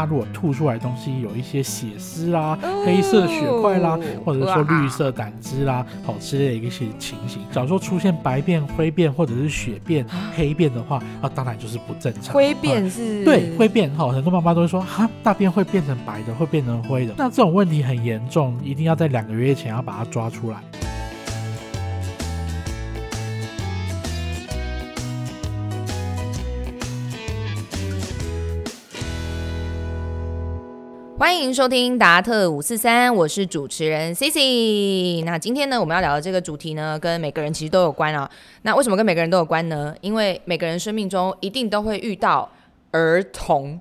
他如果吐出来的东西有一些血丝啦、黑色血块啦，或者说绿色胆汁啦，好之类的一些情形。假如说出现白便、灰便或者是血便、黑便的话，啊，当然就是不正常。灰便是？对，灰便哈，很多妈妈都会说，哈，大便会变成白的，会变成灰的。那这种问题很严重，一定要在两个月前要把它抓出来。欢迎收听达特五四三，我是主持人 C C。那今天呢，我们要聊的这个主题呢，跟每个人其实都有关啊。那为什么跟每个人都有关呢？因为每个人生命中一定都会遇到儿童。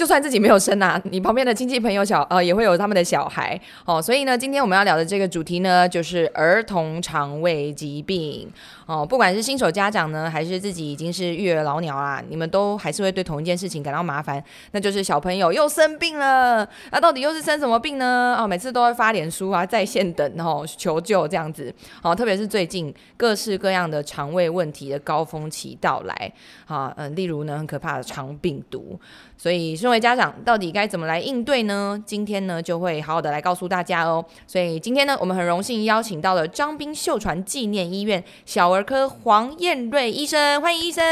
就算自己没有生啊，你旁边的亲戚朋友小呃也会有他们的小孩哦，所以呢，今天我们要聊的这个主题呢，就是儿童肠胃疾病哦。不管是新手家长呢，还是自己已经是育儿老鸟啦，你们都还是会对同一件事情感到麻烦，那就是小朋友又生病了，那到底又是生什么病呢？哦，每次都会发脸书啊，在线等哦求救这样子哦，特别是最近各式各样的肠胃问题的高峰期到来啊，嗯，例如呢很可怕的肠病毒。所以，各位家长，到底该怎么来应对呢？今天呢，就会好好的来告诉大家哦。所以今天呢，我们很荣幸邀请到了张斌秀传纪念医院小儿科黄燕瑞医生，欢迎医生。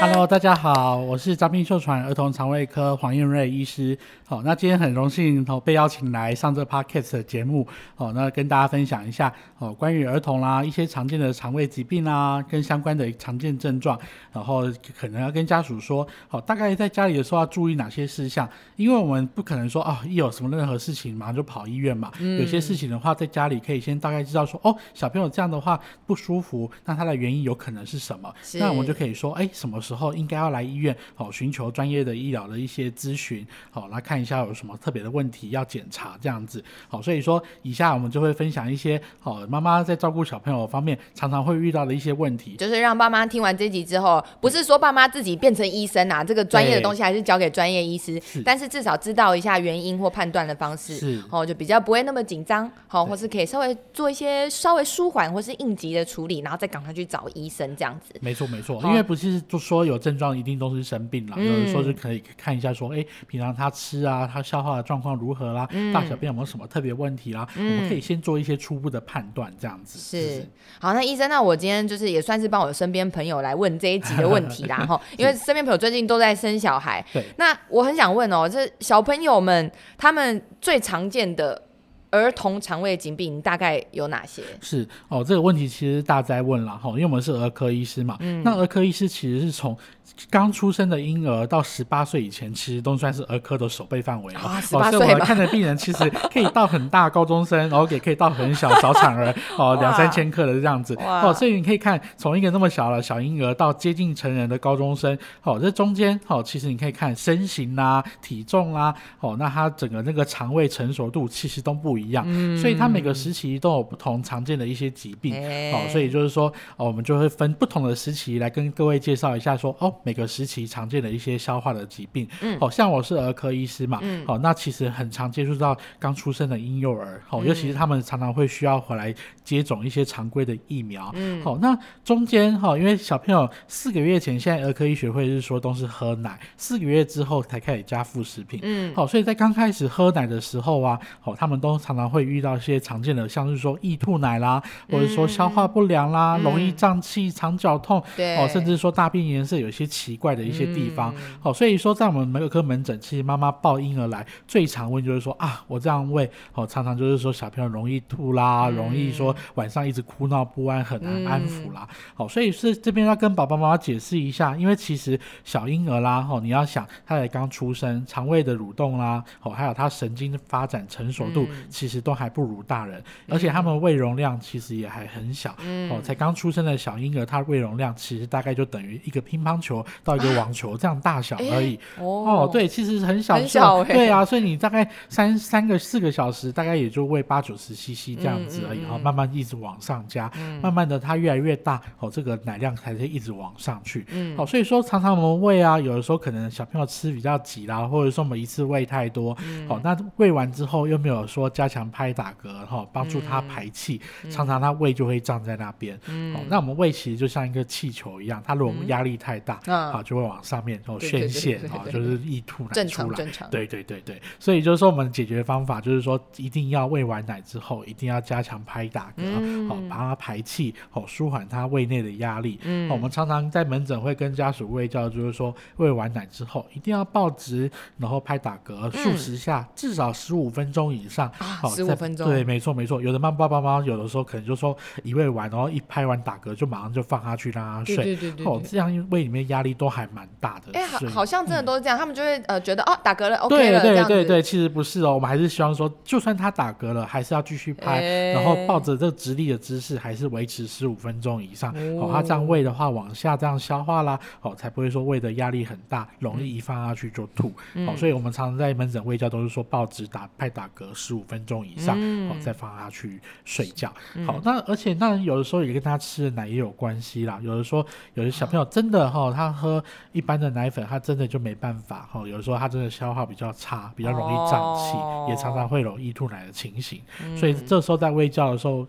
Hello，大家好，我是张斌秀传儿童肠胃科黄燕瑞医师。好，那今天很荣幸哦被邀请来上这 podcast 的节目。哦，那跟大家分享一下哦关于儿童啦一些常见的肠胃疾病啦，跟相关的常见症状，然后可能要跟家属说，好，大概在家里的时候要。注意哪些事项？因为我们不可能说哦，一有什么任何事情马上就跑医院嘛。有些事情的话，在家里可以先大概知道说，哦，小朋友这样的话不舒服，那他的原因有可能是什么？那我们就可以说，哎，什么时候应该要来医院？哦，寻求专业的医疗的一些咨询，好来看一下有什么特别的问题要检查这样子。好，所以说以下我们就会分享一些，哦，妈妈在照顾小朋友方面常常会遇到的一些问题，就是让爸妈听完这集之后，不是说爸妈自己变成医生啊，这个专业的东西还是交。给专业医师，但是至少知道一下原因或判断的方式，哦，就比较不会那么紧张，好，或是可以稍微做一些稍微舒缓或是应急的处理，然后再赶快去找医生这样子。没错没错，因为不是就说有症状一定都是生病了，有的时候是可以看一下说，哎，平常他吃啊，他消化的状况如何啦，嗯大小便有没有什么特别问题啦，我们可以先做一些初步的判断这样子。是，好，那医生，那我今天就是也算是帮我身边朋友来问这一集的问题啦，哈，因为身边朋友最近都在生小孩。对。那我很想问哦，这小朋友们他们最常见的儿童肠胃疾病大概有哪些？是哦，这个问题其实大家在问了哈，因为我们是儿科医师嘛，嗯，那儿科医师其实是从。刚出生的婴儿到十八岁以前，其实都算是儿科的守备范围了。啊，十八岁我看的病人其实可以到很大高中生，然后也可以到很小早产儿，哦，两三千克的这样子。哦，所以你可以看从一个那么小的小婴儿到接近成人的高中生，哦，这中间，哦，其实你可以看身形啦、体重啦，哦，那他整个那个肠胃成熟度其实都不一样。嗯。所以他每个时期都有不同常见的一些疾病。哦，所以就是说，哦，我们就会分不同的时期来跟各位介绍一下，说，哦。每个时期常见的一些消化的疾病，嗯，好像我是儿科医师嘛，嗯，好，那其实很常接触到刚出生的婴幼儿，好，尤其是他们常常会需要回来接种一些常规的疫苗，嗯，好，那中间哈，因为小朋友四个月前，现在儿科医学会是说都是喝奶，四个月之后才开始加副食品，嗯，好，所以在刚开始喝奶的时候啊，好，他们都常常会遇到一些常见的，像是说易吐奶啦，或者说消化不良啦，容易胀气、肠绞痛，对，哦，甚至说大便颜色有些。奇怪的一些地方，好，所以说在我们儿科门诊，其实妈妈抱婴儿来最常问就是说啊，我这样喂，哦，常常就是说小朋友容易吐啦，容易说晚上一直哭闹不安，很难安抚啦，好，所以是这边要跟爸爸妈妈解释一下，因为其实小婴儿啦，哦，你要想他才刚出生，肠胃的蠕动啦，哦，还有他神经发展成熟度，其实都还不如大人，而且他们胃容量其实也还很小，哦，才刚出生的小婴儿，他胃容量其实大概就等于一个乒乓球。到一个网球这样大小而已。哦，对，其实很小，很小，对啊，所以你大概三三个四个小时，大概也就喂八九十 CC 这样子而已，然后慢慢一直往上加，慢慢的它越来越大，哦，这个奶量才是一直往上去，嗯，好，所以说常常我们喂啊，有的时候可能小朋友吃比较急啦，或者说我们一次喂太多，好，那喂完之后又没有说加加强拍打嗝哈，帮助他排气，常常他胃就会胀在那边。好，那我们胃其实就像一个气球一样，它如果压力太大，好就会往上面然后宣泄，啊，就是溢吐奶出来。对对对对，所以就是说我们解决方法就是说，一定要喂完奶之后，一定要加强拍打嗝，好，把它排气，好，舒缓它胃内的压力。嗯，我们常常在门诊会跟家属喂教，就是说喂完奶之后一定要抱直，然后拍打嗝数十下，至少十五分钟以上。好，十五分钟。对，没错没错。有的妈妈爸妈有的时候可能就说一喂完，然后一拍完打嗝就马上就放下去让他睡。对对对。哦，这样胃里面压力都还蛮大的。哎，好，好像真的都是这样，他们就会呃觉得哦打嗝了，OK 了对对对对，其实不是哦，我们还是希望说，就算他打嗝了，还是要继续拍，然后抱着这个直立的姿势，还是维持十五分钟以上。哦，他这样胃的话往下这样消化啦，哦，才不会说胃的压力很大，容易一放下去就吐。哦，所以我们常常在门诊喂教都是说抱直打拍打嗝十五分钟以上，哦，再放下去睡觉。好，那而且那有的时候也跟他吃的奶也有关系啦。有的说有的小朋友真的哈，他喝一般的奶粉，他真的就没办法哈。有的时候他真的消化比较差，比较容易胀气，也常常会有易吐奶的情形。所以这时候在喂教的时候，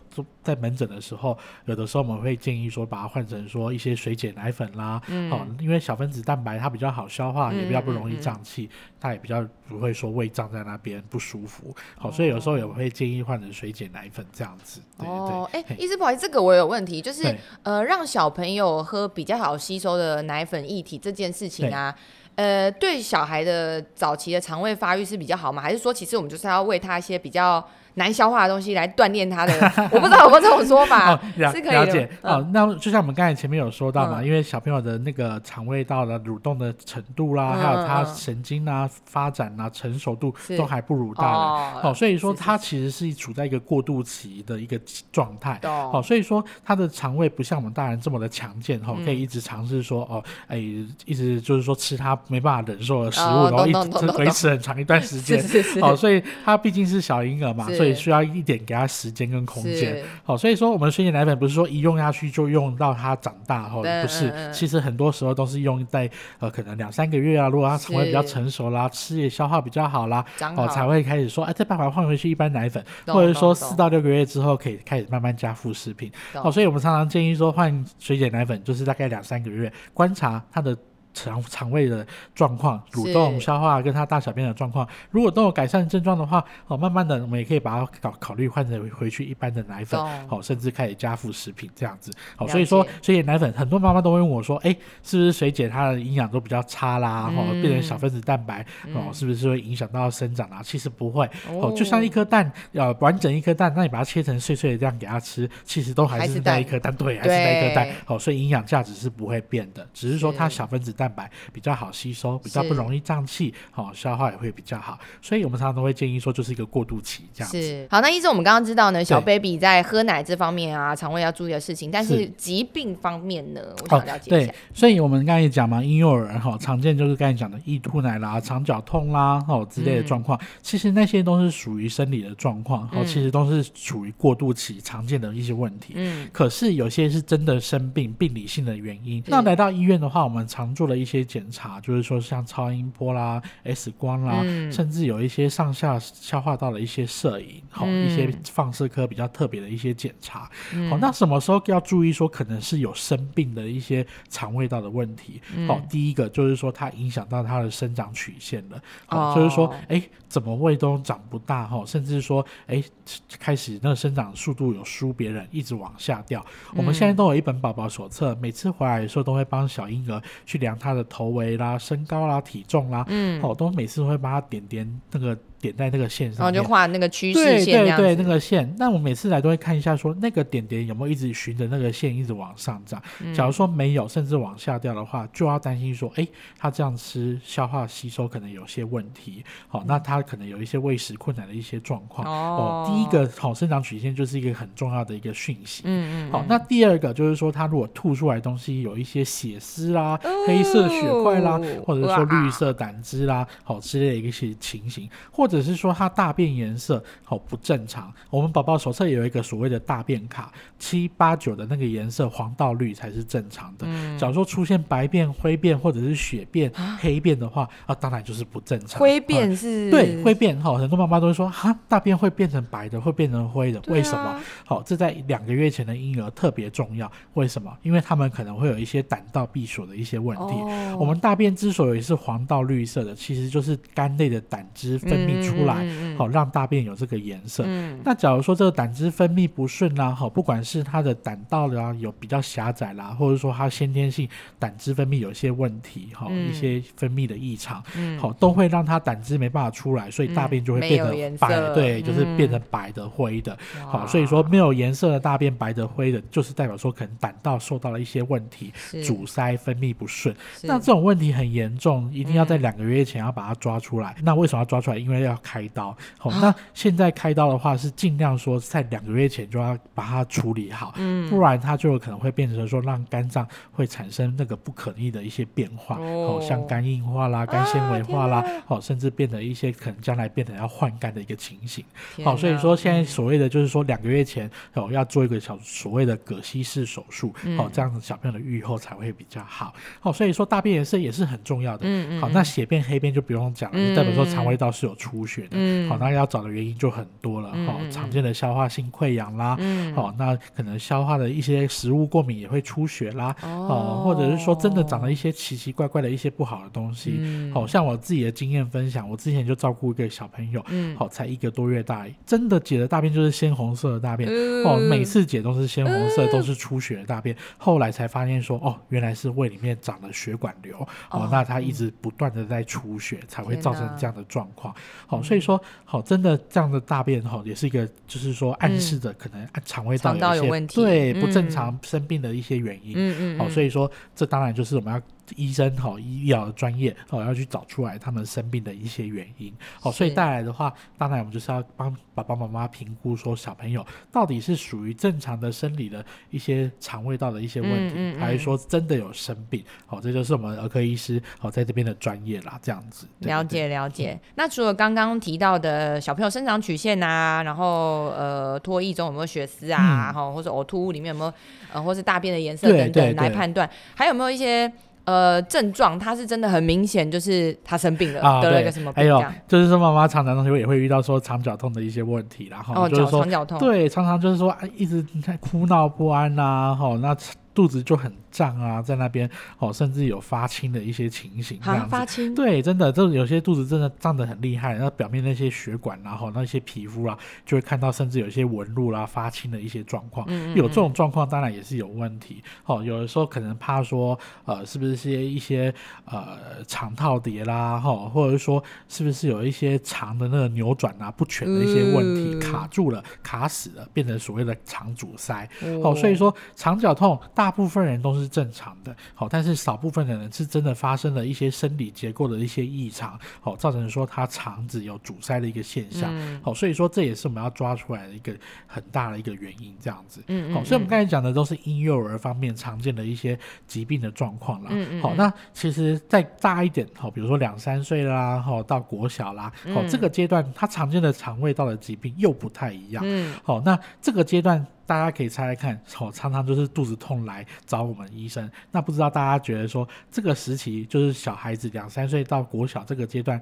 在门诊的时候，有的时候我们会建议说，把它换成说一些水解奶粉啦，嗯哦，因为小分子蛋白它比较好消化，也比较不容易胀气，它也比较不会说胃胀在那边不舒服。好，所以有时候也会建议换成水解奶粉这样子。哦，哎，医师不好意思，这个我有问题，就是呃，让小朋友喝比较好吸收的奶粉液体这件事情啊。呃，对小孩的早期的肠胃发育是比较好吗？还是说，其实我们就是要喂他一些比较？难消化的东西来锻炼他的，我不知道有没有这种说法，是可以了解。哦。那就像我们刚才前面有说到嘛，因为小朋友的那个肠胃道的蠕动的程度啦，还有他神经啊发展啊成熟度都还不如大人，哦，所以说他其实是处在一个过渡期的一个状态，哦，所以说他的肠胃不像我们大人这么的强健，哈，可以一直尝试说哦，哎，一直就是说吃他没办法忍受的食物，然后一直维持很长一段时间，哦，所以他毕竟是小婴儿嘛，所以。需要一点给他时间跟空间，好，所以说我们水解奶粉不是说一用下去就用到他长大，哈，不是，其实很多时候都是用在呃可能两三个月啊，如果他肠胃比较成熟啦，吃也消化比较好啦，哦，才会开始说，哎，再办法换回去一般奶粉，或者说四到六个月之后可以开始慢慢加副食品，哦，所以我们常常建议说换水解奶粉就是大概两三个月观察它的。肠肠胃的状况、蠕动、消化跟他大小便的状况，如果都有改善症状的话，哦，慢慢的我们也可以把它考考虑换成回去一般的奶粉，哦，甚至开始加辅食品这样子。好，所以说水解奶粉，很多妈妈都会问我说，哎，是不是水解它的营养都比较差啦？哦，变成小分子蛋白，哦，是不是会影响到生长啊？其实不会，哦，就像一颗蛋，呃，完整一颗蛋，那你把它切成碎碎的这样给它吃，其实都还是那一颗蛋，对，还是那一颗蛋。哦，所以营养价值是不会变的，只是说它小分子蛋。蛋白比较好吸收，比较不容易胀气，好消化也会比较好，所以我们常常都会建议说，就是一个过渡期这样子。好，那医生，我们刚刚知道呢，小 baby 在喝奶这方面啊，肠胃要注意的事情，但是疾病方面呢，我想了解一下。对，所以我们刚才也讲嘛，婴幼儿哈，常见就是刚才讲的易吐奶啦、肠绞痛啦，哦之类的状况，其实那些都是属于生理的状况，哦，其实都是处于过渡期常见的一些问题。嗯，可是有些是真的生病，病理性的原因。那来到医院的话，我们常做的。一些检查，就是说像超音波啦、X 光啦，甚至有一些上下消化道的一些摄影，好一些放射科比较特别的一些检查。好，那什么时候要注意说可能是有生病的一些肠胃道的问题？好，第一个就是说它影响到它的生长曲线了。好，就是说，哎，怎么胃都长不大哈，甚至说，哎，开始那个生长速度有输别人，一直往下掉。我们现在都有一本宝宝手册，每次回来的时候都会帮小婴儿去量。他的头围啦、身高啦、体重啦，嗯，好，都每次会帮他点点那个。点在那个线上，然后就画那个趋势线，对对对，那个线。那我每次来都会看一下，说那个点点有没有一直循着那个线一直往上涨。假如说没有，甚至往下掉的话，就要担心说，哎，他这样吃消化吸收可能有些问题。好，那他可能有一些喂食困难的一些状况。哦，第一个好生长曲线就是一个很重要的一个讯息。嗯嗯。好，那第二个就是说，他如果吐出来东西有一些血丝啦、黑色血块啦，或者说绿色胆汁啦，好之类的一些情形，或或者是说他大便颜色好不正常。我们宝宝手册有一个所谓的大便卡，七八九的那个颜色黄到绿才是正常的。假如说出现白便、灰便或者是血便、黑便的话，啊，当然就是不正常。灰便是？对，灰便哈，很多妈妈都会说，哈，大便会变成白的，会变成灰的，为什么？好，这在两个月前的婴儿特别重要。为什么？因为他们可能会有一些胆道闭锁的一些问题。我们大便之所以是黄到绿色的，其实就是肝内的胆汁分泌出来，好让大便有这个颜色。那假如说这个胆汁分泌不顺啦，好，不管是他的胆道啦有比较狭窄啦，或者说他先天性胆汁分泌有一些问题，哈，一些分泌的异常，好，都会让他胆汁没办法出来，所以大便就会变得白，对，就是变成白的、灰的。好，所以说没有颜色的大便白的、灰的，就是代表说可能胆道受到了一些问题，阻塞分泌不顺。那这种问题很严重，一定要在两个月前要把它抓出来。那为什么要抓出来？因为要开刀。好，那现在开刀的话是尽量说在两个月前就要把它处理好，不然它就有可能会变成说让肝脏会产生那个不可逆的一些变化，哦，像肝硬化啦、肝纤维化啦，哦，甚至变得一些可能将来变得要换肝的一个情形。好，所以说现在所谓的就是说两个月前哦要做一个小所谓的葛西式手术，哦，这样子小朋友的愈后才会比较好。好，所以说大便颜色也是很重要的。嗯嗯。好，那血便黑便就不用讲了，代表说肠胃道是有出血的。嗯。好，那要找的原因就很多了。好，常见的消化性溃疡啦。嗯。好，那可能消化的一些食物过敏也会出血啦。哦。或者是说真的长了一些奇奇怪怪的一些不好的东西。嗯。好像我自己的经验分享，我之前就照顾一个小朋友，嗯。好，才一个多月大，真的解的大便就是鲜红色的大便。哦。每次解都是鲜红色，都是出血的大便。后来才发现说，哦，原来是胃里面长了血管瘤。哦，那他一直不断的在出血，才会造成这样的状况。好，所以说，好，真的这样的大便，哈，也是一个，就是说暗示着可能肠胃道有一些对不正常生病的一些原因。嗯嗯。好，所以说，这当然就是我们要。医生哈，医疗专业哦，要去找出来他们生病的一些原因哦，所以带来的话，当然我们就是要帮爸爸妈妈评估说小朋友到底是属于正常的生理的一些肠胃道的一些问题，还是说真的有生病？哦，这就是我们儿科医师哦在这边的专业啦，这样子。了解了解。那除了刚刚提到的小朋友生长曲线啊，然后呃脱液中有没有血丝啊，哈，或者呕吐物里面有没有呃，或是大便的颜色等等来判断，还有没有一些？呃，症状他是真的很明显，就是他生病了，得了一个什么病？还有就是说，妈妈常常同学也会遇到说肠绞痛的一些问题，然后就是说，对，常常就是说，一直在哭闹不安呐，哈，那肚子就很。胀啊，在那边哦，甚至有发青的一些情形，这样子。发青。对，真的，就有些肚子真的胀得很厉害，然后表面那些血管然后那些皮肤啊，就会看到，甚至有一些纹路啦、发青的一些状况。嗯有这种状况，当然也是有问题。哦，有的时候可能怕说，呃，是不是些一些呃肠套叠啦，哈，或者是说是不是有一些肠的那个扭转啊不全的一些问题，卡住了、卡死了，变成所谓的肠阻塞。哦，所以说肠绞痛，大部分人都是。正常的，好，但是少部分的人是真的发生了一些生理结构的一些异常，好，造成说他肠子有阻塞的一个现象，好，所以说这也是我们要抓出来的一个很大的一个原因，这样子，嗯，好，所以我们刚才讲的都是婴幼儿方面常见的一些疾病的状况啦，嗯嗯，好，那其实再大一点，好，比如说两三岁啦，好，到国小啦，好，这个阶段他常见的肠胃道的疾病又不太一样，嗯，好，那这个阶段。大家可以猜猜看，哦，常常就是肚子痛来找我们医生。那不知道大家觉得说，这个时期就是小孩子两三岁到国小这个阶段。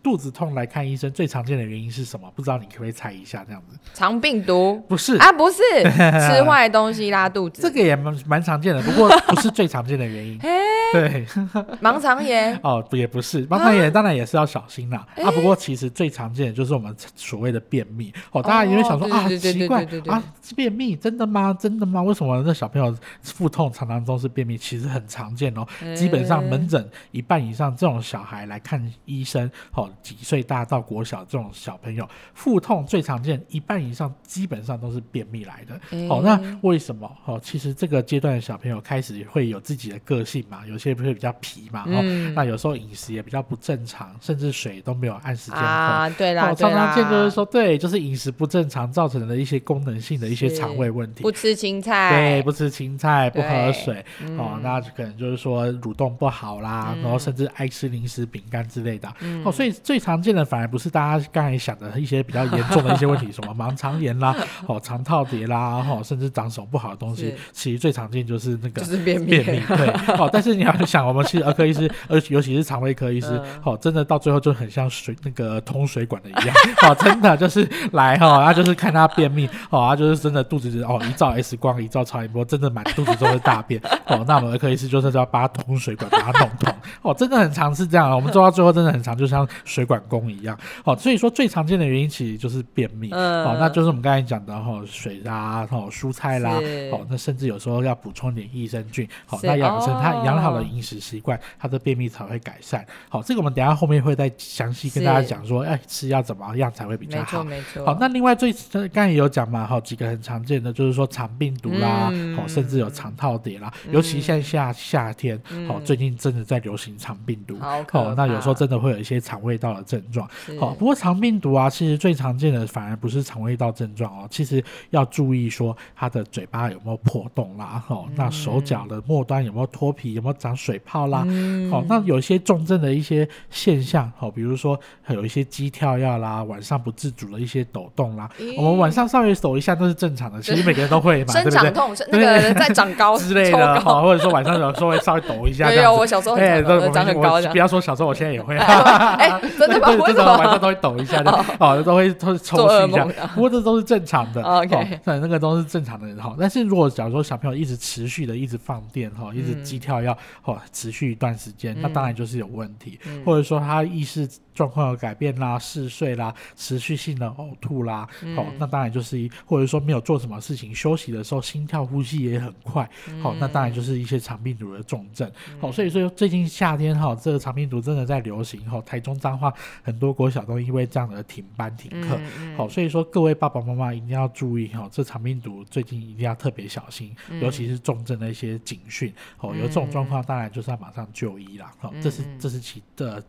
肚子痛来看医生，最常见的原因是什么？不知道你可不可以猜一下？这样子，肠病毒不是啊，不是 吃坏东西拉肚子，这个也蛮蛮常见的，不过不是最常见的原因。对，盲肠炎哦，也不是盲肠炎，当然也是要小心啦。啊。不过其实最常见的就是我们所谓的便秘哦，大家因为想说啊，奇怪啊，便秘真的吗？真的吗？为什么那小朋友腹痛常常都是便秘？其实很常见哦，基本上门诊一半以上这种小孩来看医生。哦，几岁大到国小这种小朋友，腹痛最常见，一半以上基本上都是便秘来的。哦，那为什么？哦，其实这个阶段的小朋友开始会有自己的个性嘛，有些会比较皮嘛，哦，那有时候饮食也比较不正常，甚至水都没有按时间喝。啊，对啦，我常常见就是说，对，就是饮食不正常造成的一些功能性的一些肠胃问题。不吃青菜，对，不吃青菜，不喝水，哦，那可能就是说蠕动不好啦，然后甚至爱吃零食、饼干之类的。哦，所以最常见的反而不是大家刚才想的一些比较严重的一些问题，什么 盲肠炎啦，哦，肠套叠啦，哦，甚至长手不好的东西，其实最常见就是那个便秘。便秘，对，哦，但是你就想，我们其实儿科医师，而尤其是肠胃科医师，哦，真的到最后就很像水那个通水管的一样，哦，真的就是来哈，他就是看他便秘，哦，他就是真的肚子哦，一照 X 光，一照超音波，真的满肚子都是大便，哦，那我们儿科医师就是要把通水管，把它弄通，哦，真的很常是这样，我们做到最后真的很常，就像水管工一样，哦，所以说最常见的原因其实就是便秘，哦，那就是我们刚才讲的哈，水啦，哦，蔬菜啦，哦，那甚至有时候要补充点益生菌，好，那养成他养好了饮食习惯，他的便秘才会改善。好，这个我们等下后面会再详细跟大家讲说，哎，吃要怎么样才会比较好。没错，好，那另外最刚才也有讲嘛，好几个很常见的就是说肠病毒啦，好，甚至有肠套叠啦，尤其现在夏夏天，好，最近真的在流行肠病毒，好，那有时候真的会有一些肠胃道的症状。好，不过肠病毒啊，其实最常见的反而不是肠胃道症状哦，其实要注意说他的嘴巴有没有破洞啦，好，那手脚的末端有没有脱皮，有没有长水泡啦，好，那有一些重症的一些现象，好，比如说有一些肌跳跃啦，晚上不自主的一些抖动啦，我们晚上稍微抖一下都是正常的，其实每个人都会嘛，对不对？长痛，那个在长高 之类的，好，或者说晚上有时候会稍微抖一下，没有，我小时候哎，长很高，不要说小时候，我现在也会，哎，真的吗？真的晚上都会抖一下的，哦，都会抽抽搐一下，不过这都是正常的，OK，对，那个都是正常的，哈。但是如果假如说小朋友一直持续的一直放电，哈，一直鸡跳要哦持续一段时间，那当然就是有问题，或者说他意识。状况有改变啦，嗜睡啦，持续性的呕吐啦，好，那当然就是一，或者说没有做什么事情，休息的时候心跳呼吸也很快，好，那当然就是一些肠病毒的重症，好，所以说最近夏天哈，这个肠病毒真的在流行，哈，台中彰化很多国小都因为这样的停班停课，好，所以说各位爸爸妈妈一定要注意哈，这肠病毒最近一定要特别小心，尤其是重症的一些警讯，哦，有这种状况，当然就是要马上就医啦，好，这是这是其的。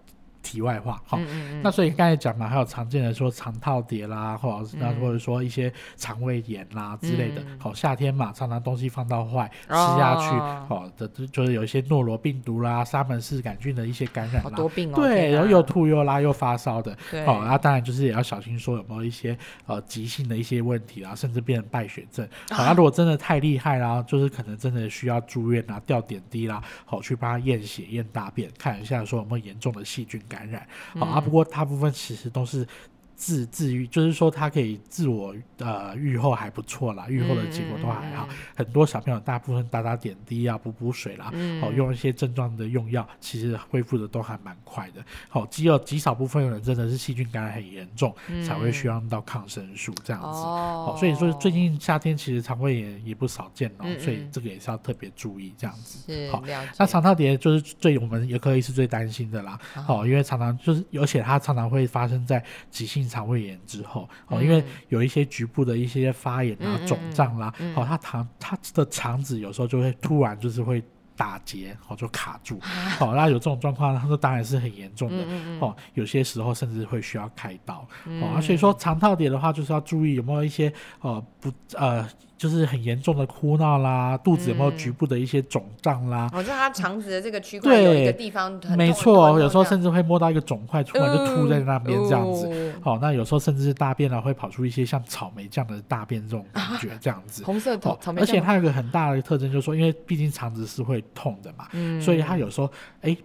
题外话，好，那所以刚才讲嘛，还有常见的说肠套叠啦，或者那或者说一些肠胃炎啦之类的，好，夏天嘛，常常东西放到坏，吃下去，好的就是有一些诺罗病毒啦、沙门氏杆菌的一些感染啦，对，然后又吐又拉又发烧的，好，那当然就是也要小心说有没有一些呃急性的一些问题啦，甚至变成败血症，好，那如果真的太厉害啦，就是可能真的需要住院啊，吊点滴啦，好，去帮他验血验大便，看一下说有没有严重的细菌。感染，好啊，不过大部分其实都是。自自愈，就是说他可以自我呃愈后还不错啦，愈后的结果都还好。很多小朋友大部分打打点滴啊，补补水啦，哦，用一些症状的用药，其实恢复的都还蛮快的。好，只有极少部分人真的是细菌感染很严重，才会需要用到抗生素这样子。哦，所以说最近夏天其实肠胃炎也不少见哦，所以这个也是要特别注意这样子。好，那肠套叠就是最我们也可以是最担心的啦。哦，因为常常就是，而且它常常会发生在急性。肠胃炎之后，哦，因为有一些局部的一些发炎啊、肿胀啦，哦，它肠它的肠子有时候就会突然就是会。打结哦，就卡住，哦，那有这种状况，他说当然是很严重的哦，有些时候甚至会需要开刀哦，所以说肠套叠的话，就是要注意有没有一些呃不呃，就是很严重的哭闹啦，肚子有没有局部的一些肿胀啦，哦，就他肠子的这个区块有一个地方，没错，有时候甚至会摸到一个肿块，突然就凸在那边这样子，好，那有时候甚至是大便啊会跑出一些像草莓酱的大便这种感觉这样子，红色草莓，而且它有个很大的特征，就是说，因为毕竟肠子是会。痛的嘛，所以他有时候哎，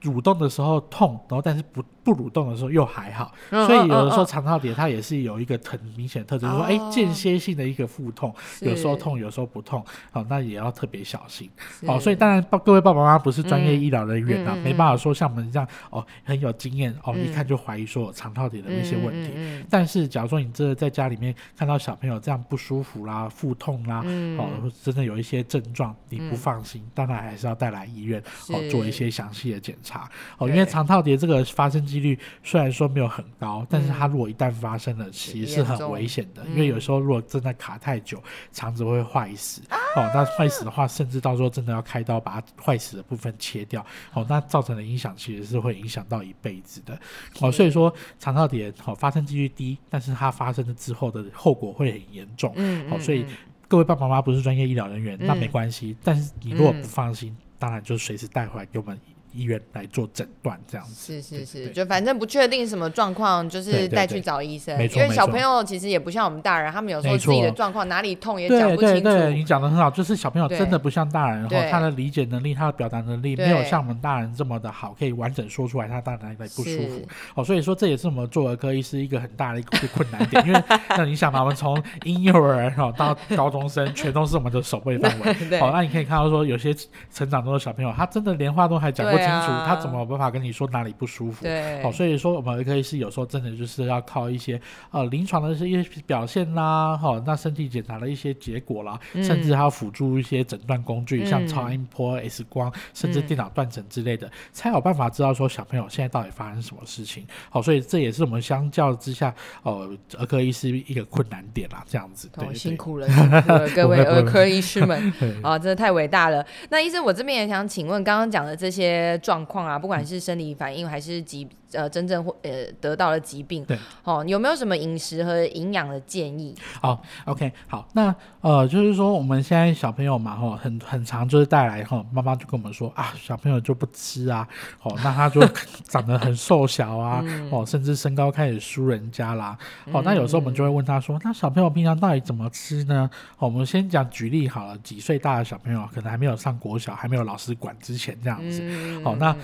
蠕动的时候痛，然后但是不。不蠕动的时候又还好，所以有的时候肠套叠它也是有一个很明显的特征，说哎间歇性的一个腹痛，有时候痛有时候不痛，好那也要特别小心。好，所以当然各位爸爸妈妈不是专业医疗人员啊，没办法说像我们这样哦很有经验哦，一看就怀疑说肠套叠的一些问题。但是假如说你真的在家里面看到小朋友这样不舒服啦、腹痛啦，哦真的有一些症状你不放心，当然还是要带来医院哦做一些详细的检查。哦，因为肠套叠这个发生。几率虽然说没有很高，但是它如果一旦发生了，其实是很危险的，因为有时候如果真的卡太久，肠子会坏死。哦，那坏死的话，甚至到时候真的要开刀把它坏死的部分切掉。哦，那造成的影响其实是会影响到一辈子的。哦，所以说肠道炎哦发生几率低，但是它发生了之后的后果会很严重。嗯，好，所以各位爸爸妈妈不是专业医疗人员，那没关系。但是你如果不放心，当然就随时带回来给我们。医院来做诊断，这样子是是是，就反正不确定什么状况，就是带去找医生。因为小朋友其实也不像我们大人，他们有时候自己的状况哪里痛也讲不清楚。对，你讲的很好，就是小朋友真的不像大人，然后他的理解能力、他的表达能力没有像我们大人这么的好，可以完整说出来他大哪里不舒服。哦，所以说这也是我们做儿科医师一个很大的一个困难点，因为 那你想嘛，我们从婴幼儿然后到高中生，全都是我们的守备范围。好，那你可以看到说，有些成长中的小朋友，他真的连话都还讲不清楚，他怎么？有办法跟你说哪里不舒服，对，好，所以说我们可以是有时候真的就是要靠一些呃临床的一些表现啦，哈，那身体检查的一些结果啦，甚至还要辅助一些诊断工具，像超音波、X 光，甚至电脑断层之类的，才有办法知道说小朋友现在到底发生什么事情。好，所以这也是我们相较之下，呃，儿科医师一个困难点啦，这样子。对，辛苦了，辛苦了各位 儿科医师们，啊，真的太伟大了。那医生，我这边也想请问，刚刚讲的这些状况啊，不管不管是生理反应还是疾呃真正或呃得到了疾病，对，哦，有没有什么饮食和营养的建议？好，OK，好，那呃就是说我们现在小朋友嘛，哈，很很长就是带来哈，妈妈就跟我们说啊，小朋友就不吃啊，哦，那他就 长得很瘦小啊，哦，甚至身高开始输人家啦，哦，那有时候我们就会问他说，那小朋友平常到底怎么吃呢？我们先讲举例好了，几岁大的小朋友可能还没有上国小，还没有老师管之前这样子，哦，那。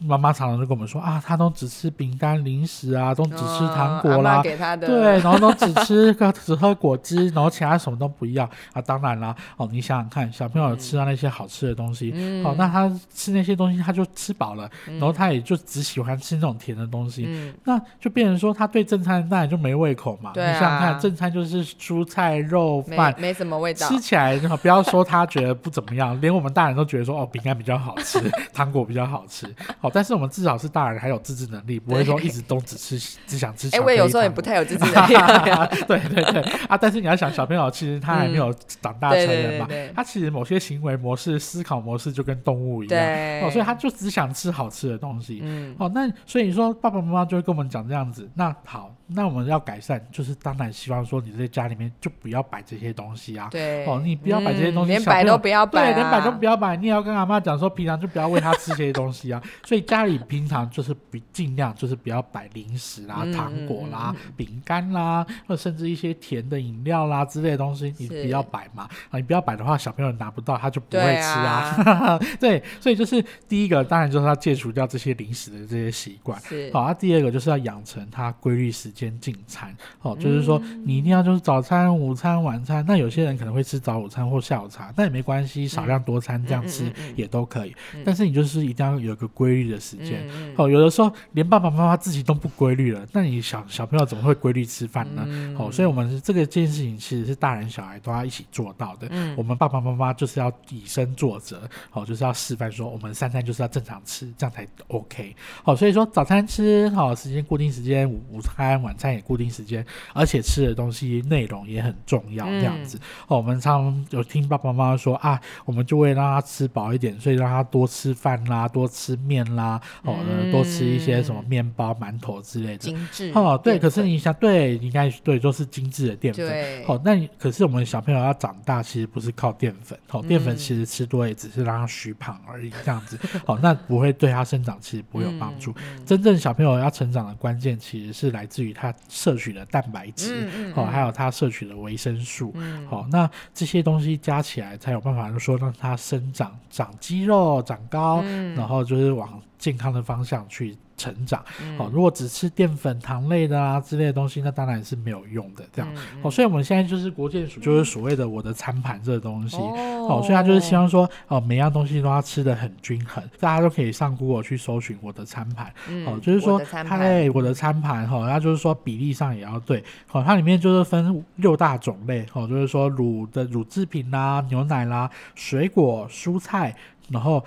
妈妈常常就跟我们说啊，他都只吃饼干、零食啊，都只吃糖果啦，给她的对，然后都只吃个只喝果汁，然后其他什么都不要啊。当然啦，哦，你想想看，小朋友吃到那些好吃的东西，哦，那他吃那些东西他就吃饱了，然后他也就只喜欢吃那种甜的东西，那就变成说他对正餐当然就没胃口嘛。你想想看，正餐就是蔬菜、肉饭，没什么味道，吃起来不要说他觉得不怎么样，连我们大人都觉得说哦，饼干比较好吃，糖果比较好吃。好，但是我们至少是大人，还有自制能力，不会说一直都只吃，只想吃。哎，我有时候也不太有自制能力。对对对啊！但是你要想，小朋友其实他还没有长大成人嘛，他其实某些行为模式、思考模式就跟动物一样哦，所以他就只想吃好吃的东西。嗯，哦，那所以说爸爸妈妈就会跟我们讲这样子。那好。那我们要改善，就是当然希望说你在家里面就不要摆这些东西啊。对。哦，你不要摆这些东西，连摆都不要摆。对，连摆都不要摆。你也要跟阿妈讲说，平常就不要喂他吃这些东西啊。所以家里平常就是不尽量就是不要摆零食啦、糖果啦、饼干啦，或甚至一些甜的饮料啦之类的东西，你不要摆嘛。啊，你不要摆的话，小朋友拿不到，他就不会吃啊。对，所以就是第一个，当然就是要戒除掉这些零食的这些习惯。是。好，那第二个就是要养成他规律时。间进餐哦，就是说你一定要就是早餐、午餐、晚餐。那有些人可能会吃早午餐或下午茶，那也没关系，少量多餐这样吃也都可以。但是你就是一定要有个规律的时间哦。有的时候连爸爸妈妈自己都不规律了，那你小小朋友怎么会规律吃饭呢？哦，所以我们这个这件事情其实是大人小孩都要一起做到的。我们爸爸妈妈就是要以身作则，哦，就是要示范说我们三餐就是要正常吃，这样才 OK。好，所以说早餐吃好时间固定时间，午午餐。晚餐也固定时间，而且吃的东西内容也很重要，这样子哦。我们常有听爸爸妈妈说啊，我们就会让他吃饱一点，所以让他多吃饭啦，多吃面啦，哦，多吃一些什么面包、馒头之类的。精致哦，对。可是你想，对，应该对，都是精致的淀粉。对。哦，那可是我们小朋友要长大，其实不是靠淀粉。哦，淀粉其实吃多也只是让他虚胖而已，这样子。哦，那不会对他生长其实不会有帮助。真正小朋友要成长的关键，其实是来自于。它摄取的蛋白质，哦，还有它摄取的维生素，好，那这些东西加起来才有办法，说让它生长、长肌肉、长高，然后就是往健康的方向去。成长，哦，如果只吃淀粉、糖类的啊之类的东西，那当然是没有用的。这样，哦，所以我们现在就是国健署，就是所谓的我的餐盘这个东西，哦，所以他就是希望说，哦，每样东西都要吃的很均衡，大家都可以上 Google 去搜寻我的餐盘，哦，就是说，它在我的餐盘，哈，那就是说比例上也要对，哦，它里面就是分六大种类，哦，就是说乳的乳制品啦、牛奶啦、水果、蔬菜，然后。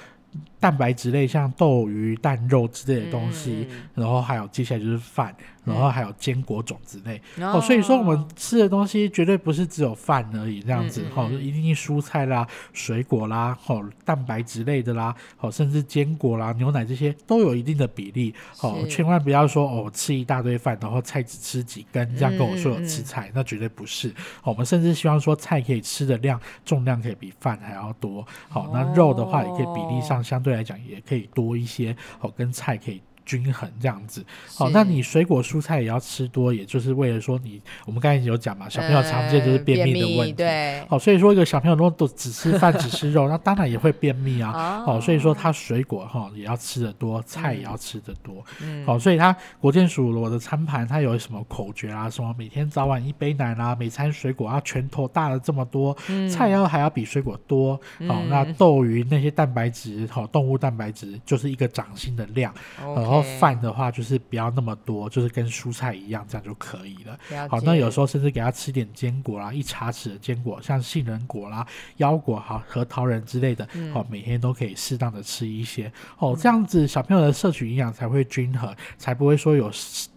蛋白质类，像豆、鱼、蛋、肉之类的东西，然后还有接下来就是饭。然后还有坚果种子类哦，所以说我们吃的东西绝对不是只有饭而已这样子哈，一定蔬菜啦、水果啦、哦蛋白质类的啦，哦甚至坚果啦、牛奶这些都有一定的比例哦，千万不要说哦吃一大堆饭，然后菜只吃几根，这样跟我说有吃菜，那绝对不是。我们甚至希望说菜可以吃的量重量可以比饭还要多，好那肉的话也可以比例上相对来讲也可以多一些，哦跟菜可以。均衡这样子，好，那你水果蔬菜也要吃多，也就是为了说你，我们刚才有讲嘛，小朋友常见就是便秘的问题，对，好，所以说一个小朋友如果都只吃饭 只吃肉，那当然也会便秘啊，好，所以说他水果哈也要吃的多，菜也要吃的多，好，所以他国健署我的餐盘他有什么口诀啊，什么每天早晚一杯奶啦，每餐水果啊拳头大了这么多，菜要还要比水果多，好，那豆鱼那些蛋白质，好，动物蛋白质就是一个掌心的量，然后。饭的话就是不要那么多，就是跟蔬菜一样，这样就可以了。好，那有时候甚至给他吃点坚果啦，一茶匙的坚果，像杏仁果啦、腰果、哈核桃仁之类的，好，每天都可以适当的吃一些。哦，这样子小朋友的摄取营养才会均衡，才不会说有。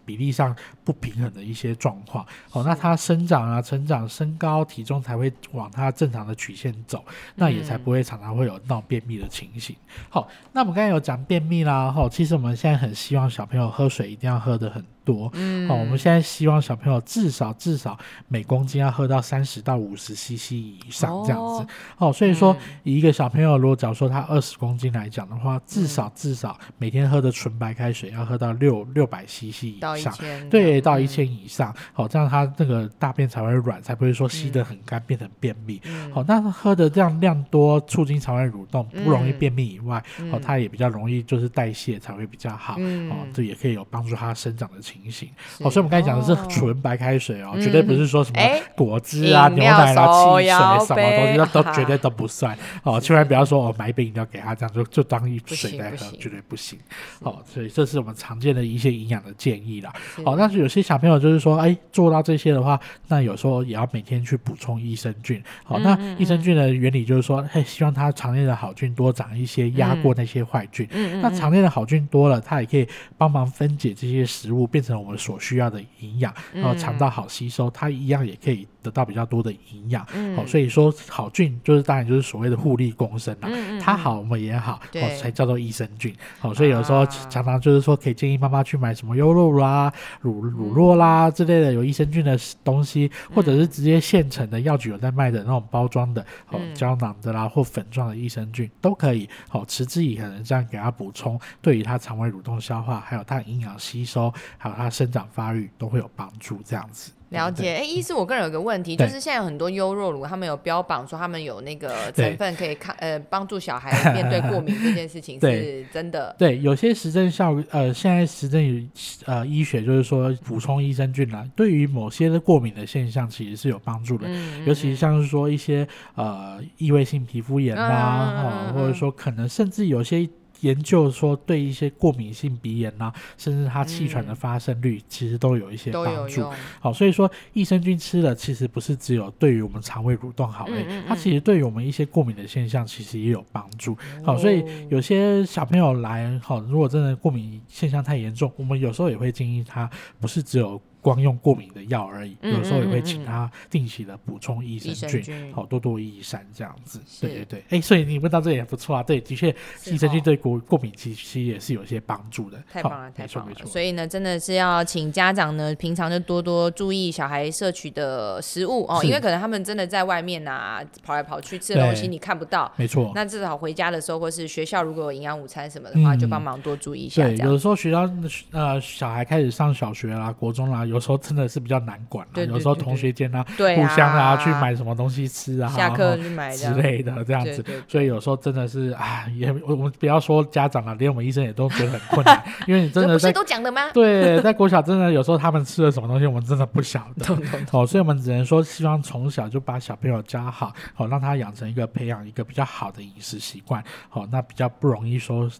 比例上不平衡的一些状况，哦，那他生长啊、成长、身高、体重才会往他正常的曲线走，那也才不会常常会有闹便秘的情形。好，那我们刚才有讲便秘啦，哈，其实我们现在很希望小朋友喝水一定要喝的很。多，嗯，好，我们现在希望小朋友至少至少每公斤要喝到三十到五十 CC 以上这样子，哦，所以说以一个小朋友如果假如说他二十公斤来讲的话，至少至少每天喝的纯白开水要喝到六六百 CC 以上，对，到一千以上，好，这样他那个大便才会软，才不会说吸得很干变成便秘。好，那喝的这样量多，促进肠胃蠕动，不容易便秘以外，哦，他也比较容易就是代谢才会比较好，哦，这也可以有帮助他生长的情。情形，哦，所以我们刚才讲的是纯白开水哦，绝对不是说什么果汁啊、牛奶啊、汽水什么东西，那都绝对都不算哦。千万不要说我买一杯饮料给他，这样就就当一水在喝，绝对不行。哦，所以这是我们常见的一些营养的建议啦。哦，但是有些小朋友就是说，哎，做到这些的话，那有时候也要每天去补充益生菌。好，那益生菌的原理就是说，嘿，希望它肠内的好菌多长一些，压过那些坏菌。嗯嗯。那肠内的好菌多了，它也可以帮忙分解这些食物，变成我们所需要的营养，然后肠道好吸收，它一样也可以得到比较多的营养。好，所以说好菌就是当然就是所谓的互利共生啦。它好我们也好，哦才叫做益生菌。好，所以有时候常常就是说可以建议妈妈去买什么优酪啦、乳乳酪啦之类的有益生菌的东西，或者是直接现成的药局有在卖的那种包装的，哦胶囊的啦或粉状的益生菌都可以。好，持之以恒这样给它补充，对于它肠胃蠕动消化，还有它营养吸收，还有它生长发育都会有帮助，这样子。了解，哎，医师，我个人有个问题，就是现在有很多优酪乳，他们有标榜说他们有那个成分可以抗呃帮助小孩面对过敏这件事情 是真的。对，有些实证效呃，现在实证呃医学就是说补充益生菌啦，对于某些的过敏的现象其实是有帮助的，尤其像是说一些呃异位性皮肤炎啦，或者说可能甚至有些。研究说，对一些过敏性鼻炎呐，甚至它气喘的发生率，其实都有一些帮助。好，所以说益生菌吃了，其实不是只有对于我们肠胃蠕动好，哎，它其实对于我们一些过敏的现象，其实也有帮助。好，所以有些小朋友来，好，如果真的过敏现象太严重，我们有时候也会建议他，不是只有。光用过敏的药而已，有时候也会请他定期的补充益生菌，好多多益善这样子。对对对，哎，所以你问到这也不错啊。对，的确，益生菌对过过敏其实也是有些帮助的。太棒了，太棒了。所以呢，真的是要请家长呢，平常就多多注意小孩摄取的食物哦，因为可能他们真的在外面啊跑来跑去吃的东西你看不到，没错。那至少回家的时候，或是学校如果有营养午餐什么的话，就帮忙多注意一下。对，有的时候学校呃小孩开始上小学啦、国中啦。有时候真的是比较难管了，有时候同学间啊，互相啊去买什么东西吃啊，下课去买之类的这样子，所以有时候真的是啊，也我们不要说家长啊，连我们医生也都觉得很困难，因为你真的在都讲的吗？对，在国小真的有时候他们吃了什么东西，我们真的不晓得，哦，所以我们只能说希望从小就把小朋友教好，好让他养成一个培养一个比较好的饮食习惯，好，那比较不容易说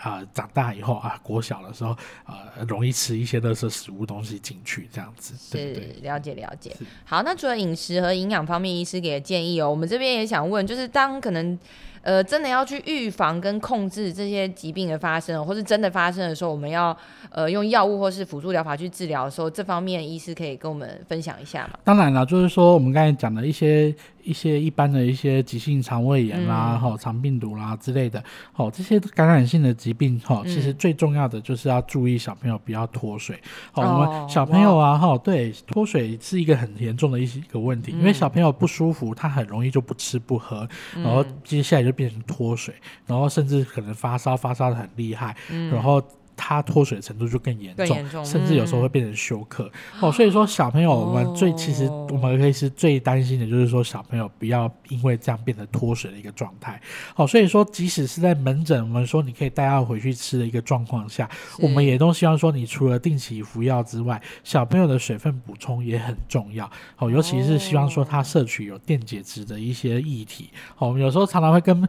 啊长大以后啊国小的时候呃容易吃一些垃圾食物东西进去这样子。是了解了解，好，那除了饮食和营养方面，医师给的建议哦，我们这边也想问，就是当可能呃，真的要去预防跟控制这些疾病的发生，或是真的发生的时候，我们要呃用药物或是辅助疗法去治疗的时候，这方面医师可以跟我们分享一下吗？当然了，就是说我们刚才讲的一些。一些一般的一些急性肠胃炎啦，哈，肠病毒啦之类的，好，这些感染性的疾病，哈，其实最重要的就是要注意小朋友不要脱水。好，我们小朋友啊，哈，对，脱水是一个很严重的一些一个问题，因为小朋友不舒服，他很容易就不吃不喝，然后接下来就变成脱水，然后甚至可能发烧，发烧的很厉害，然后。他脱水的程度就更严重，甚至有时候会变成休克哦。所以说，小朋友我们最其实我们可以是最担心的就是说，小朋友不要因为这样变得脱水的一个状态。哦，所以说即使是在门诊，我们说你可以带他回去吃的一个状况下，我们也都希望说，你除了定期服药之外，小朋友的水分补充也很重要。哦，尤其是希望说他摄取有电解质的一些液体。哦，我们有时候常常会跟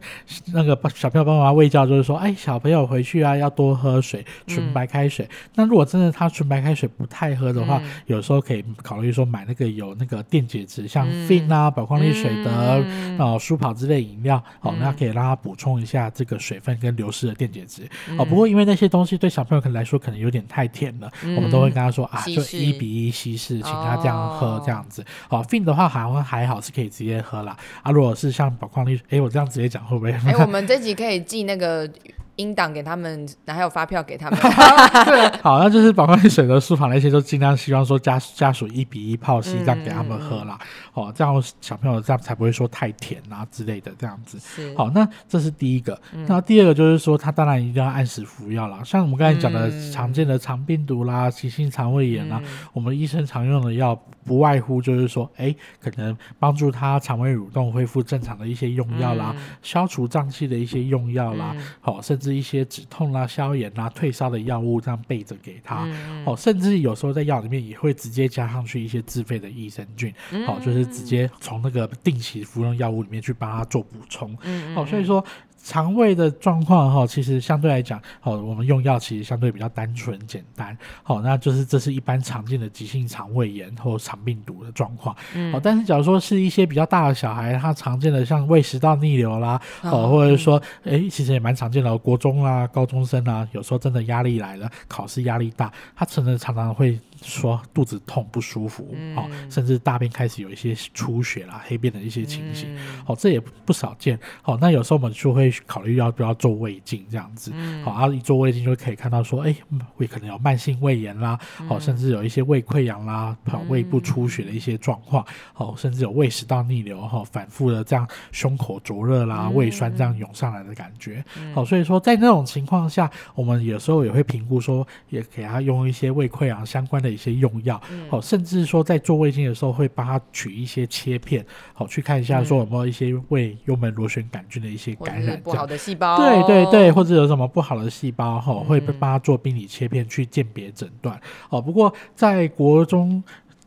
那个小朋友爸妈喂教，就是说，哎，小朋友回去啊要多喝水。纯白开水，那如果真的他纯白开水不太喝的话，有时候可以考虑说买那个有那个电解质，像 Fin 啊、宝矿力水的啊、舒跑之类饮料，哦，那可以让他补充一下这个水分跟流失的电解质。哦，不过因为那些东西对小朋友可能来说可能有点太甜了，我们都会跟他说啊，就一比一稀释，请他这样喝这样子。哦，Fin 的话好像还好是可以直接喝啦。啊，如果是像宝矿力，哎，我这样直接讲会不会？哎，我们这集可以记那个。应档给他们，还有发票给他们。好，那就是宝矿力水的书房那些，都尽量希望说家家属一比一泡稀这样给他们喝啦。哦，这样小朋友这样才不会说太甜啊之类的这样子。好，那这是第一个。那第二个就是说，他当然一定要按时服药啦。像我们刚才讲的常见的肠病毒啦、急性肠胃炎啦，我们医生常用的药不外乎就是说，哎，可能帮助他肠胃蠕动恢复正常的一些用药啦，消除胀气的一些用药啦，好，甚至。一些止痛啦、消炎啦、退烧的药物，这样备着给他哦。甚至有时候在药里面也会直接加上去一些自费的益生菌，好，就是直接从那个定期服用药物里面去帮他做补充。哦，所以说。肠胃的状况哈，其实相对来讲，好，我们用药其实相对比较单纯简单，好，那就是这是一般常见的急性肠胃炎或肠病毒的状况，好，但是假如说是一些比较大的小孩，他常见的像胃食道逆流啦，哦，或者是说，哎，其实也蛮常见的，国中啦、高中生啊，有时候真的压力来了，考试压力大，他真的常常会。说肚子痛不舒服，哦，甚至大便开始有一些出血啦、黑便的一些情形，哦，这也不少见，哦，那有时候我们就会考虑要不要做胃镜这样子，好，然后一做胃镜就可以看到说，哎，胃可能有慢性胃炎啦，哦，甚至有一些胃溃疡啦、胃部出血的一些状况，哦，甚至有胃食道逆流哈，反复的这样胸口灼热啦、胃酸这样涌上来的感觉，好，所以说在那种情况下，我们有时候也会评估说，也给他用一些胃溃疡相关的。的一些用药，好，甚至说在做胃镜的时候会帮他取一些切片，好去看一下说有没有一些胃幽门螺旋杆菌的一些感染，不好的细胞，对对对，或者有什么不好的细胞，哈，会帮他做病理切片去鉴别诊断，哦，不过在国中、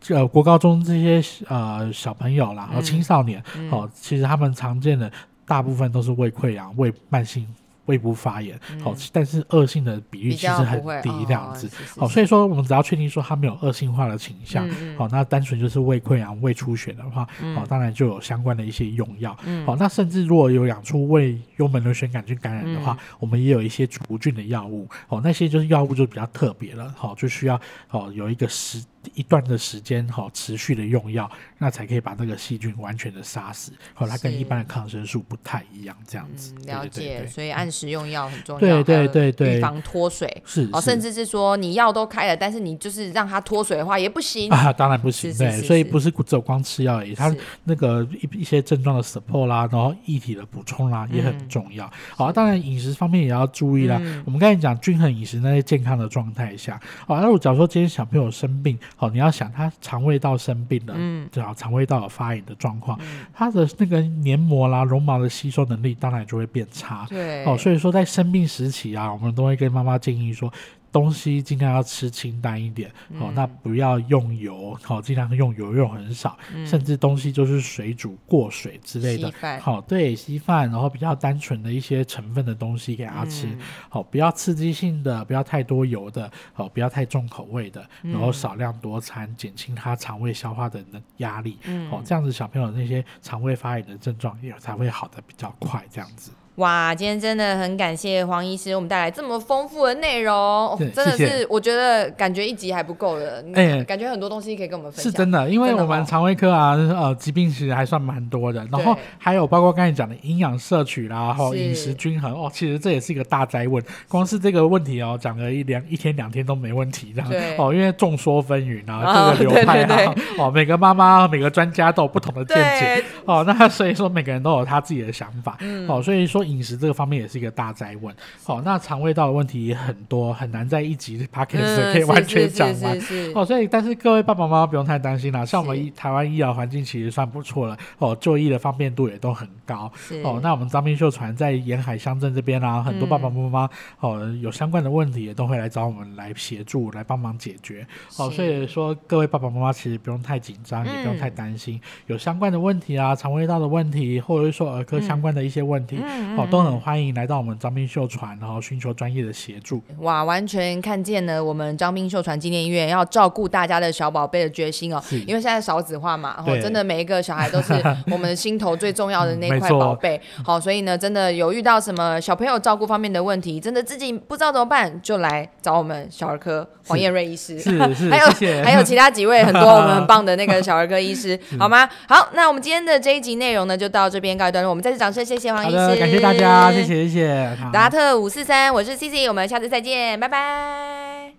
呃国高中这些呃小朋友啦，和青少年，哦，其实他们常见的大部分都是胃溃疡、胃慢性。胃部发炎，好，但是恶性的比率其实很低，这样子，好，所以说我们只要确定说它没有恶性化的倾向，好，那单纯就是胃溃疡、胃出血的话，好，当然就有相关的一些用药，好，那甚至如果有养出胃幽门螺旋杆菌感染的话，我们也有一些除菌的药物，好，那些就是药物就比较特别了，好，就需要哦有一个时。一段的时间哈，持续的用药，那才可以把那个细菌完全的杀死。好，它跟一般的抗生素不太一样，这样子。了解，所以按时用药很重要。对对对对，预防脱水是哦，甚至是说你药都开了，但是你就是让它脱水的话也不行啊，当然不行。对，所以不是只有光吃药而已，它那个一一些症状的 support 啦，然后液体的补充啦也很重要。好，当然饮食方面也要注意啦。我们刚才讲均衡饮食，那些健康的状态下，好，那我假如说今天小朋友生病。好，你要想他肠胃道生病了，嗯，对啊，肠胃道有发炎的状况，他的那个黏膜啦、绒毛的吸收能力当然就会变差，对，哦，所以说在生病时期啊，我们都会跟妈妈建议说。东西尽量要吃清淡一点，哦，那不要用油，好，尽量用油用很少，甚至东西就是水煮过水之类的，好，对，稀饭，然后比较单纯的一些成分的东西给他吃，好，不要刺激性的，不要太多油的，好，不要太重口味的，然后少量多餐，减轻他肠胃消化的压力，哦，这样子小朋友那些肠胃发炎的症状也才会好的比较快，这样子。哇，今天真的很感谢黄医师，我们带来这么丰富的内容，真的是我觉得感觉一集还不够的，哎，感觉很多东西可以跟我们分享。是真的，因为我们肠胃科啊，呃，疾病其实还算蛮多的，然后还有包括刚才讲的营养摄取啦，然后饮食均衡哦，其实这也是一个大灾问。光是这个问题哦，讲了一两一天两天都没问题，这样。哦，因为众说纷纭啊，各个流派啊，哦，每个妈妈每个专家都有不同的见解。哦，那所以说每个人都有他自己的想法，哦，所以说。饮食这个方面也是一个大灾问。好，那肠胃道的问题也很多，很难在一集 podcast 可以完全讲完。哦，所以但是各位爸爸妈妈不用太担心啦，像我们台湾医疗环境其实算不错了，哦，就医的方便度也都很高。哦，那我们张斌秀传在沿海乡镇这边啊，很多爸爸妈妈哦有相关的问题也都会来找我们来协助，来帮忙解决。哦，所以说各位爸爸妈妈其实不用太紧张，也不用太担心，有相关的问题啊，肠胃道的问题，或者是说儿科相关的一些问题。哦，都很欢迎来到我们张斌秀传，然后寻求专业的协助。哇，完全看见了我们张斌秀传纪念医院要照顾大家的小宝贝的决心哦。因为现在少子化嘛，然后真的每一个小孩都是 我们心头最重要的那块宝贝。好，所以呢，真的有遇到什么小朋友照顾方面的问题，真的自己不知道怎么办，就来找我们小儿科黄燕瑞医师。是是，还有 还有其他几位很多我们很棒的那个小儿科医师，好吗？好，那我们今天的这一集内容呢，就到这边告一段落。我们再次掌声，谢谢黄医师，感谢大家。谢谢谢谢，达特五四三，我是 C C，我们下次再见，拜拜。